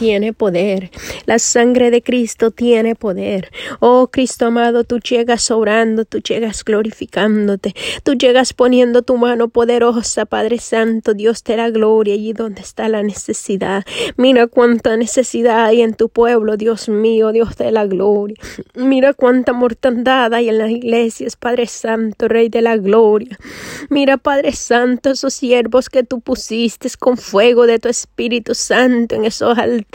tiene poder. La sangre de Cristo tiene poder. Oh Cristo amado, tú llegas orando, tú llegas glorificándote, tú llegas poniendo tu mano poderosa, Padre Santo, Dios de la gloria, allí donde está la necesidad. Mira cuánta necesidad hay en tu pueblo, Dios mío, Dios de la gloria. Mira cuánta mortandad hay en las iglesias, Padre Santo, Rey de la gloria. Mira, Padre Santo, esos siervos que tú pusiste con fuego de tu Espíritu Santo en esos altares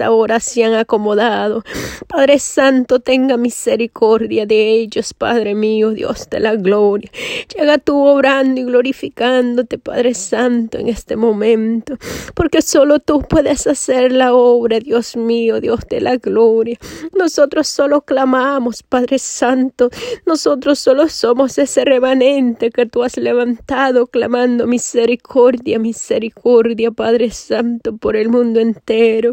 ahora se han acomodado. Padre Santo, tenga misericordia de ellos, Padre mío, Dios de la gloria. Llega tú obrando y glorificándote, Padre Santo, en este momento, porque solo tú puedes hacer la obra, Dios mío, Dios de la gloria. Nosotros solo clamamos, Padre Santo, nosotros solo somos ese remanente que tú has levantado clamando misericordia, misericordia, Padre Santo, por el mundo entero.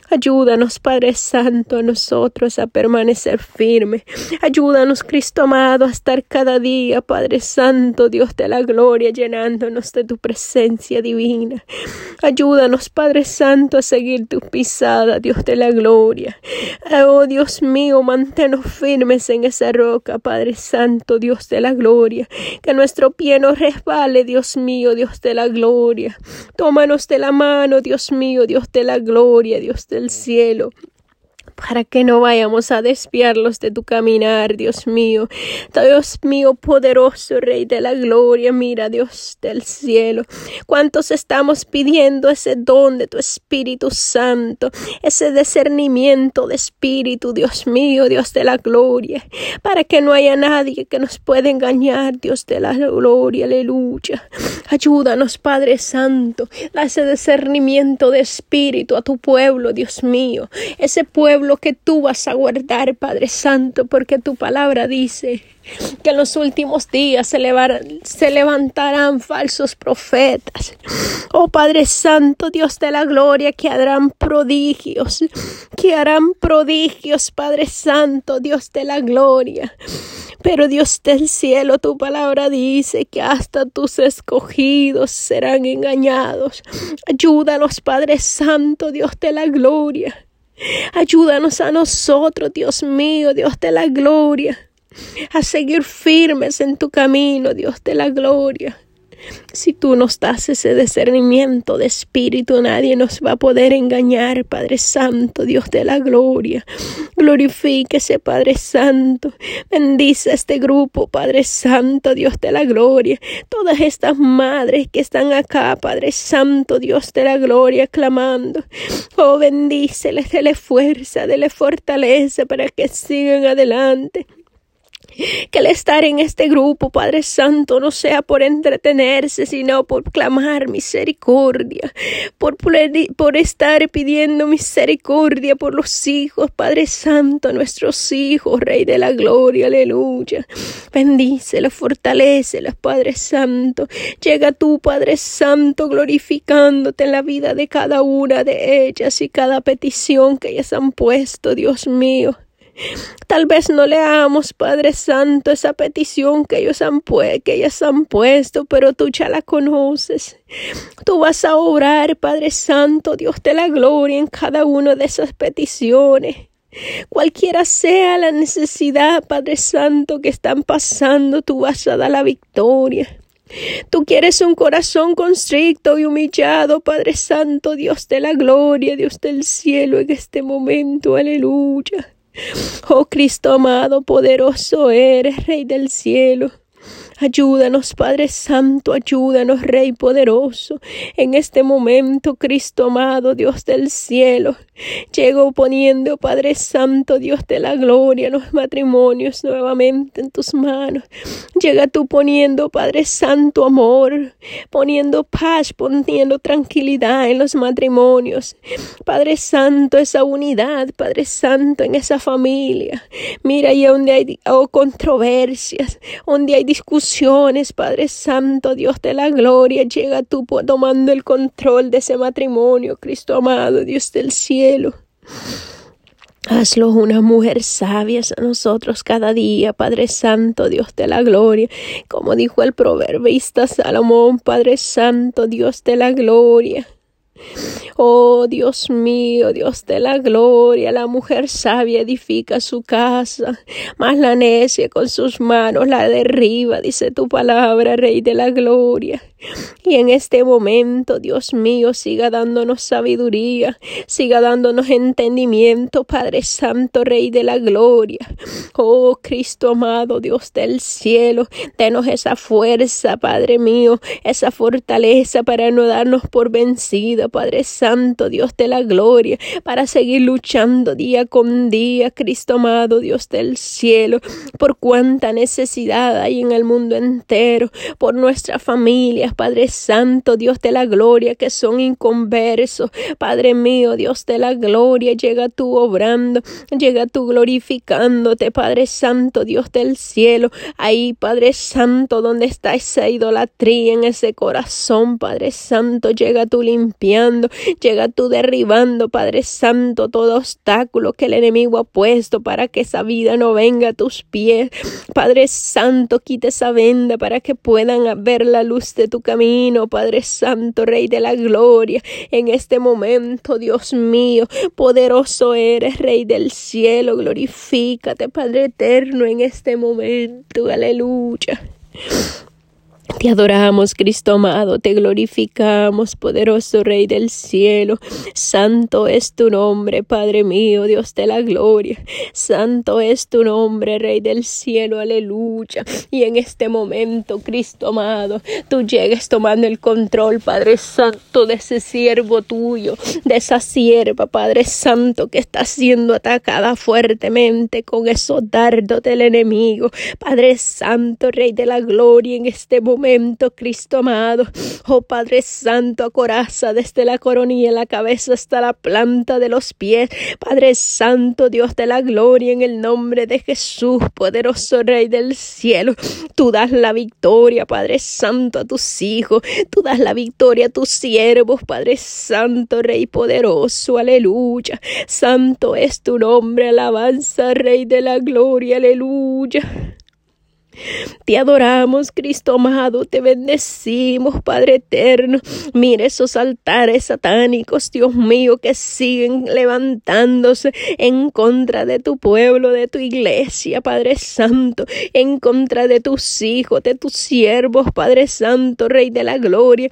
Ayúdanos, Padre Santo, a nosotros a permanecer firme. Ayúdanos, Cristo amado, a estar cada día, Padre Santo, Dios de la gloria, llenándonos de tu presencia divina. Ayúdanos, Padre Santo, a seguir tu pisada, Dios de la gloria. Oh Dios mío, manténnos firmes en esa roca, Padre Santo, Dios de la gloria. Que nuestro pie no resbale, Dios mío, Dios de la gloria. Tómanos de la mano, Dios mío, Dios de la gloria, Dios de cielo para que no vayamos a desviarlos de tu caminar, Dios mío. Dios mío, poderoso Rey de la gloria, mira, Dios del cielo. ¿Cuántos estamos pidiendo ese don de tu Espíritu Santo, ese discernimiento de Espíritu, Dios mío, Dios de la gloria, para que no haya nadie que nos pueda engañar, Dios de la gloria, aleluya. Ayúdanos, Padre Santo, da ese discernimiento de Espíritu a tu pueblo, Dios mío, ese pueblo que tú vas a guardar, Padre Santo, porque tu palabra dice que en los últimos días se, se, levantarán falsos profetas. Oh Padre Santo, Dios de la gloria, que harán prodigios, que harán prodigios, Padre Santo, Dios de la gloria. Pero Dios del cielo, tu palabra dice que hasta tus escogidos serán engañados. Ayúdalos, Padre Santo, Dios de la gloria. Ayúdanos a nosotros, Dios mío, Dios de la gloria, a seguir firmes en tu camino, Dios de la gloria. Si tú nos das ese discernimiento de espíritu, nadie nos va a poder engañar, Padre Santo, Dios de la gloria. Glorifíquese, Padre Santo. Bendice este grupo, Padre Santo, Dios de la gloria. Todas estas madres que están acá, Padre Santo, Dios de la gloria, clamando. Oh, bendíceles, dele fuerza, dele fortaleza para que sigan adelante. Que el estar en este grupo, Padre Santo, no sea por entretenerse, sino por clamar misericordia, por, por estar pidiendo misericordia por los hijos, Padre Santo, nuestros hijos, Rey de la Gloria, aleluya. Bendícelos, fortalecelos, Padre Santo. Llega tú, Padre Santo, glorificándote en la vida de cada una de ellas y cada petición que ellas han puesto, Dios mío. Tal vez no leamos, Padre Santo, esa petición que ellos han, que ellas han puesto, pero tú ya la conoces. Tú vas a obrar, Padre Santo, Dios de la gloria, en cada una de esas peticiones. Cualquiera sea la necesidad, Padre Santo, que están pasando, tú vas a dar la victoria. Tú quieres un corazón constricto y humillado, Padre Santo, Dios de la gloria, Dios del cielo, en este momento, aleluya. Oh Cristo amado, poderoso eres, Rey del cielo. Ayúdanos, Padre Santo, ayúdanos, Rey poderoso. En este momento, Cristo amado, Dios del cielo, llego poniendo, Padre Santo, Dios de la gloria, los matrimonios nuevamente en tus manos. Llega tú poniendo, Padre Santo, amor, poniendo paz, poniendo tranquilidad en los matrimonios. Padre Santo, esa unidad, Padre Santo, en esa familia. Mira, ahí donde hay oh, controversias, donde hay discusiones Padre Santo, Dios de la gloria, llega tú tomando el control de ese matrimonio, Cristo amado, Dios del cielo. Hazlo una mujer sabia a nosotros cada día, Padre Santo, Dios de la gloria, como dijo el proverbista Salomón, Padre Santo, Dios de la gloria. Oh Dios mío, Dios de la gloria, la mujer sabia edifica su casa, mas la necia con sus manos la derriba, dice tu palabra, Rey de la gloria. Y en este momento, Dios mío, siga dándonos sabiduría, siga dándonos entendimiento, Padre Santo, Rey de la gloria. Oh Cristo amado, Dios del cielo, denos esa fuerza, Padre mío, esa fortaleza para no darnos por vencida, Padre Santo, Dios de la gloria, para seguir luchando día con día, Cristo amado, Dios del cielo, por cuánta necesidad hay en el mundo entero, por nuestra familia, Padre Santo, Dios de la gloria, que son inconversos. Padre mío, Dios de la gloria, llega tú obrando, llega tú glorificándote, Padre Santo, Dios del cielo. Ahí, Padre Santo, donde está esa idolatría en ese corazón, Padre Santo, llega tú limpiando, llega tú derribando, Padre Santo, todo obstáculo que el enemigo ha puesto para que esa vida no venga a tus pies. Padre Santo, quita esa venda para que puedan ver la luz de tu camino, Padre Santo, Rey de la Gloria. En este momento, Dios mío, poderoso eres, Rey del cielo, glorifícate, Padre eterno, en este momento. Aleluya. Te adoramos, Cristo amado, te glorificamos, poderoso Rey del cielo. Santo es tu nombre, Padre mío, Dios de la gloria. Santo es tu nombre, Rey del cielo, aleluya. Y en este momento, Cristo amado, tú llegues tomando el control, Padre Santo, de ese siervo tuyo, de esa sierva, Padre Santo, que está siendo atacada fuertemente con esos dardos del enemigo. Padre Santo, Rey de la gloria, en este momento Cristo amado. Oh Padre Santo, acoraza desde la coronilla en la cabeza hasta la planta de los pies. Padre Santo, Dios de la gloria, en el nombre de Jesús, poderoso Rey del cielo. Tú das la victoria, Padre Santo, a tus hijos. Tú das la victoria a tus siervos, Padre Santo, Rey poderoso. Aleluya. Santo es tu nombre, alabanza, Rey de la gloria. Aleluya. Te adoramos, Cristo amado, te bendecimos, Padre eterno. Mire esos altares satánicos, Dios mío, que siguen levantándose en contra de tu pueblo, de tu iglesia, Padre Santo, en contra de tus hijos, de tus siervos, Padre Santo, Rey de la Gloria.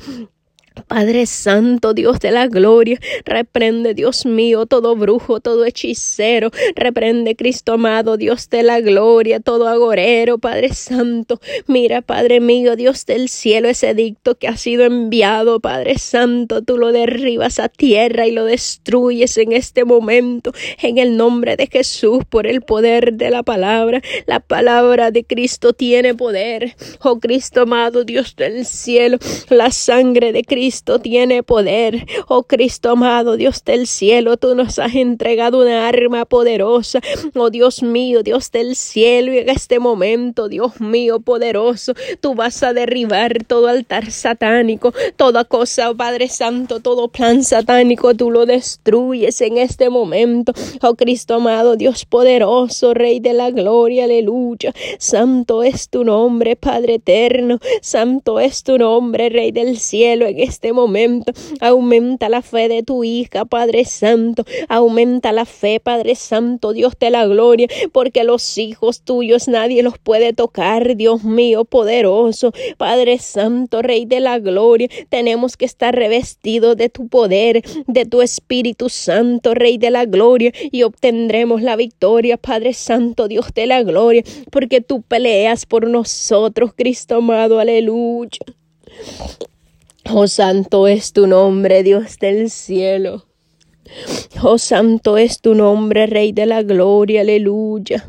Padre Santo, Dios de la gloria, reprende, Dios mío, todo brujo, todo hechicero, reprende, Cristo amado, Dios de la gloria, todo agorero, Padre Santo. Mira, Padre mío, Dios del cielo, ese dicto que ha sido enviado, Padre Santo, tú lo derribas a tierra y lo destruyes en este momento, en el nombre de Jesús, por el poder de la palabra. La palabra de Cristo tiene poder. Oh Cristo amado, Dios del cielo, la sangre de Cristo Cristo tiene poder. Oh Cristo amado, Dios del cielo, tú nos has entregado una arma poderosa. Oh Dios mío, Dios del cielo, y en este momento, Dios mío, poderoso, tú vas a derribar todo altar satánico, toda cosa, oh Padre Santo, todo plan satánico, tú lo destruyes en este momento. Oh Cristo amado, Dios poderoso, Rey de la gloria, aleluya. Santo es tu nombre, Padre eterno. Santo es tu nombre, Rey del cielo, en este este momento. Aumenta la fe de tu hija, Padre Santo. Aumenta la fe, Padre Santo, Dios de la gloria, porque los hijos tuyos nadie los puede tocar, Dios mío, poderoso. Padre Santo, Rey de la gloria, tenemos que estar revestidos de tu poder, de tu Espíritu Santo, Rey de la gloria, y obtendremos la victoria, Padre Santo, Dios de la gloria, porque tú peleas por nosotros, Cristo amado, aleluya. Oh santo es tu nombre, Dios del cielo. Oh santo es tu nombre, Rey de la gloria, aleluya.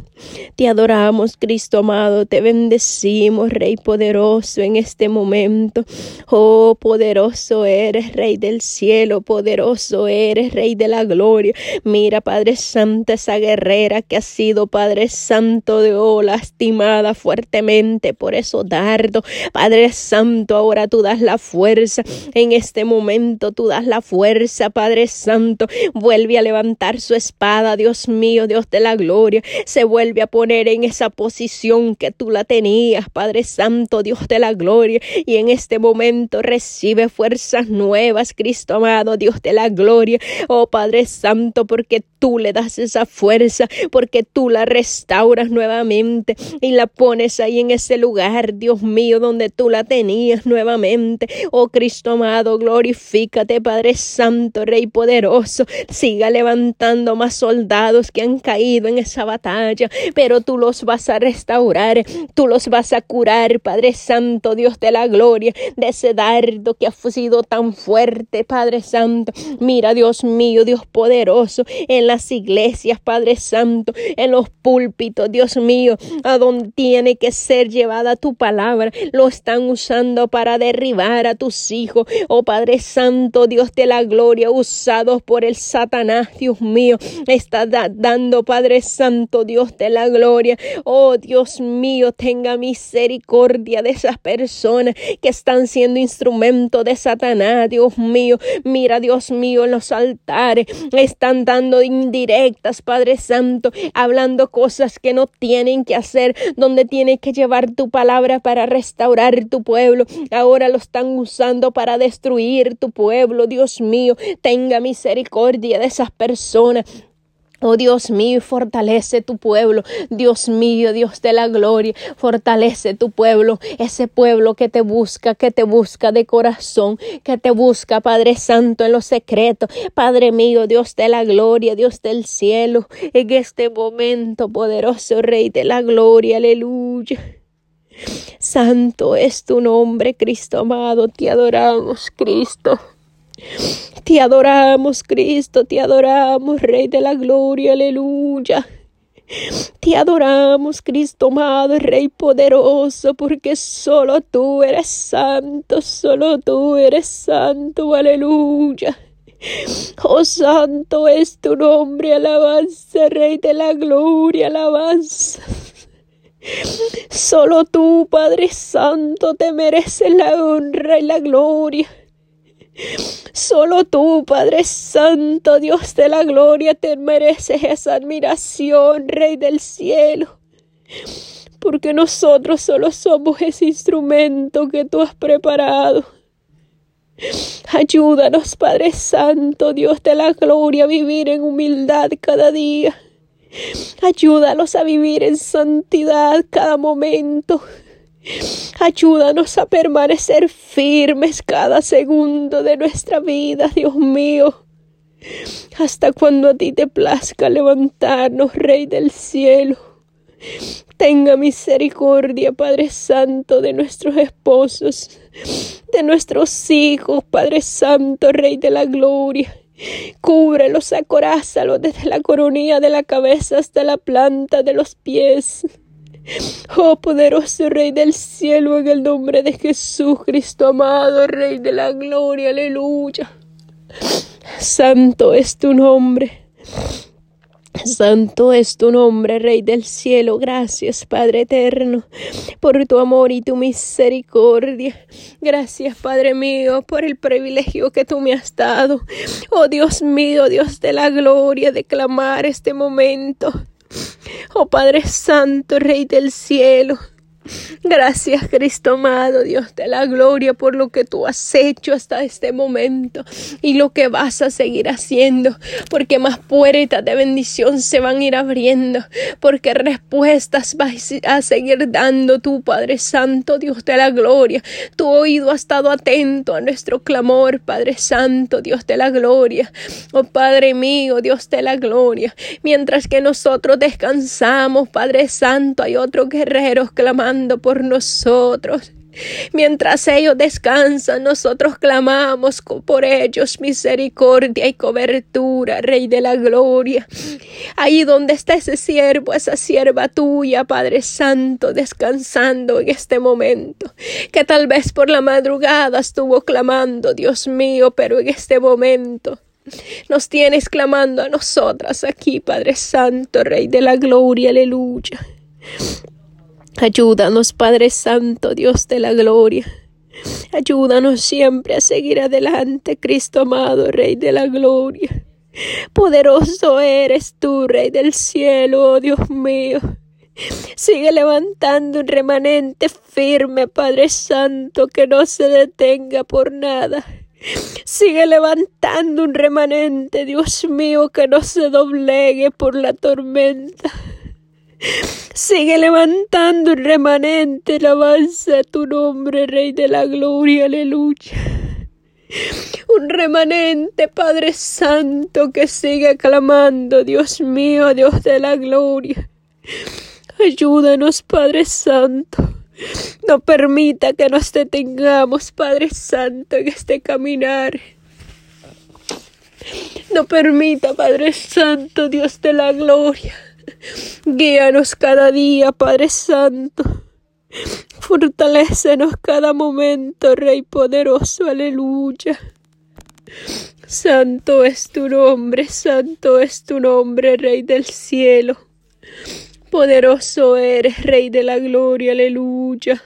Te adoramos, Cristo amado, te bendecimos, Rey poderoso, en este momento. Oh, poderoso eres, Rey del cielo, poderoso eres, Rey de la gloria. Mira, Padre Santo, esa guerrera que ha sido, Padre Santo, de oh, lastimada fuertemente por eso dardo. Padre Santo, ahora tú das la fuerza. En este momento tú das la fuerza, Padre Santo. Vuelve a levantar su espada, Dios mío, Dios de la gloria, se vuelve a poner en esa posición que tú la tenías, Padre Santo, Dios de la gloria, y en este momento recibe fuerzas nuevas, Cristo amado, Dios de la gloria, oh Padre Santo, porque tú le das esa fuerza, porque tú la restauras nuevamente y la pones ahí en ese lugar, Dios mío, donde tú la tenías nuevamente. Oh Cristo amado, glorifícate, Padre Santo, Rey poderoso. Siga levantando más soldados que han caído en esa batalla, pero tú los vas a restaurar, tú los vas a curar, Padre Santo, Dios de la gloria, de ese dardo que ha sido tan fuerte, Padre Santo. Mira, Dios mío, Dios poderoso, en las iglesias, Padre Santo, en los púlpitos, Dios mío, a donde tiene que ser llevada tu palabra. Lo están usando para derribar a tus hijos. Oh Padre Santo, Dios de la gloria, usados por el Satanás, Dios mío, está dando, Padre Santo, Dios de la gloria. Oh Dios mío, tenga misericordia de esas personas que están siendo instrumento de Satanás, Dios mío. Mira, Dios mío, en los altares están dando indirectas, Padre Santo, hablando cosas que no tienen que hacer, donde tiene que llevar tu palabra para restaurar tu pueblo. Ahora lo están usando para destruir tu pueblo. Dios mío, tenga misericordia de esas personas. Oh Dios mío, fortalece tu pueblo. Dios mío, Dios de la gloria, fortalece tu pueblo. Ese pueblo que te busca, que te busca de corazón, que te busca, Padre Santo, en lo secreto. Padre mío, Dios de la gloria, Dios del cielo, en este momento, poderoso Rey de la gloria, aleluya. Santo es tu nombre, Cristo amado, te adoramos, Cristo. Te adoramos, Cristo, te adoramos, Rey de la Gloria, aleluya. Te adoramos, Cristo amado, Rey poderoso, porque solo tú eres santo, solo tú eres santo, aleluya. Oh santo es tu nombre, alabanza, Rey de la Gloria, alabanza. Solo tú, Padre Santo, te mereces la honra y la gloria. Solo tú, Padre Santo, Dios de la gloria, te mereces esa admiración, Rey del cielo. Porque nosotros solo somos ese instrumento que tú has preparado. Ayúdanos, Padre Santo, Dios de la gloria, a vivir en humildad cada día. Ayúdanos a vivir en santidad cada momento. Ayúdanos a permanecer firmes cada segundo de nuestra vida, Dios mío. Hasta cuando a ti te plazca levantarnos, Rey del cielo. Tenga misericordia, Padre Santo, de nuestros esposos, de nuestros hijos, Padre Santo, Rey de la Gloria. Cúbrelos, acorázalos desde la coronilla de la cabeza hasta la planta de los pies. Oh poderoso Rey del cielo, en el nombre de Jesucristo, amado Rey de la gloria, aleluya. Santo es tu nombre. Santo es tu nombre, Rey del cielo. Gracias, Padre eterno, por tu amor y tu misericordia. Gracias, Padre mío, por el privilegio que tú me has dado. Oh Dios mío, Dios de la gloria, de clamar este momento. Oh Padre Santo, Rey del cielo, Gracias, Cristo amado, Dios de la gloria, por lo que tú has hecho hasta este momento y lo que vas a seguir haciendo, porque más puertas de bendición se van a ir abriendo, porque respuestas vas a seguir dando tu Padre Santo, Dios de la gloria. Tu oído ha estado atento a nuestro clamor, Padre Santo, Dios de la gloria. Oh Padre mío, Dios de la gloria. Mientras que nosotros descansamos, Padre Santo, hay otros guerreros clamando por nosotros. Mientras ellos descansan, nosotros clamamos por ellos misericordia y cobertura, Rey de la Gloria. Ahí donde está ese siervo, esa sierva tuya, Padre Santo, descansando en este momento, que tal vez por la madrugada estuvo clamando, Dios mío, pero en este momento nos tienes clamando a nosotras aquí, Padre Santo, Rey de la Gloria, aleluya. Ayúdanos, Padre Santo, Dios de la gloria. Ayúdanos siempre a seguir adelante, Cristo amado, Rey de la gloria. Poderoso eres tú, Rey del cielo, oh Dios mío. Sigue levantando un remanente firme, Padre Santo, que no se detenga por nada. Sigue levantando un remanente, Dios mío, que no se doblegue por la tormenta. Sigue levantando un remanente, alabanza tu nombre, Rey de la Gloria, aleluya. Un remanente, Padre Santo, que sigue clamando, Dios mío, Dios de la Gloria. Ayúdanos, Padre Santo. No permita que nos detengamos, Padre Santo, en este caminar. No permita, Padre Santo, Dios de la gloria. Guíanos cada día, Padre Santo. Fortalécenos cada momento, Rey poderoso, aleluya. Santo es tu nombre, santo es tu nombre, Rey del cielo. Poderoso eres, Rey de la gloria, aleluya.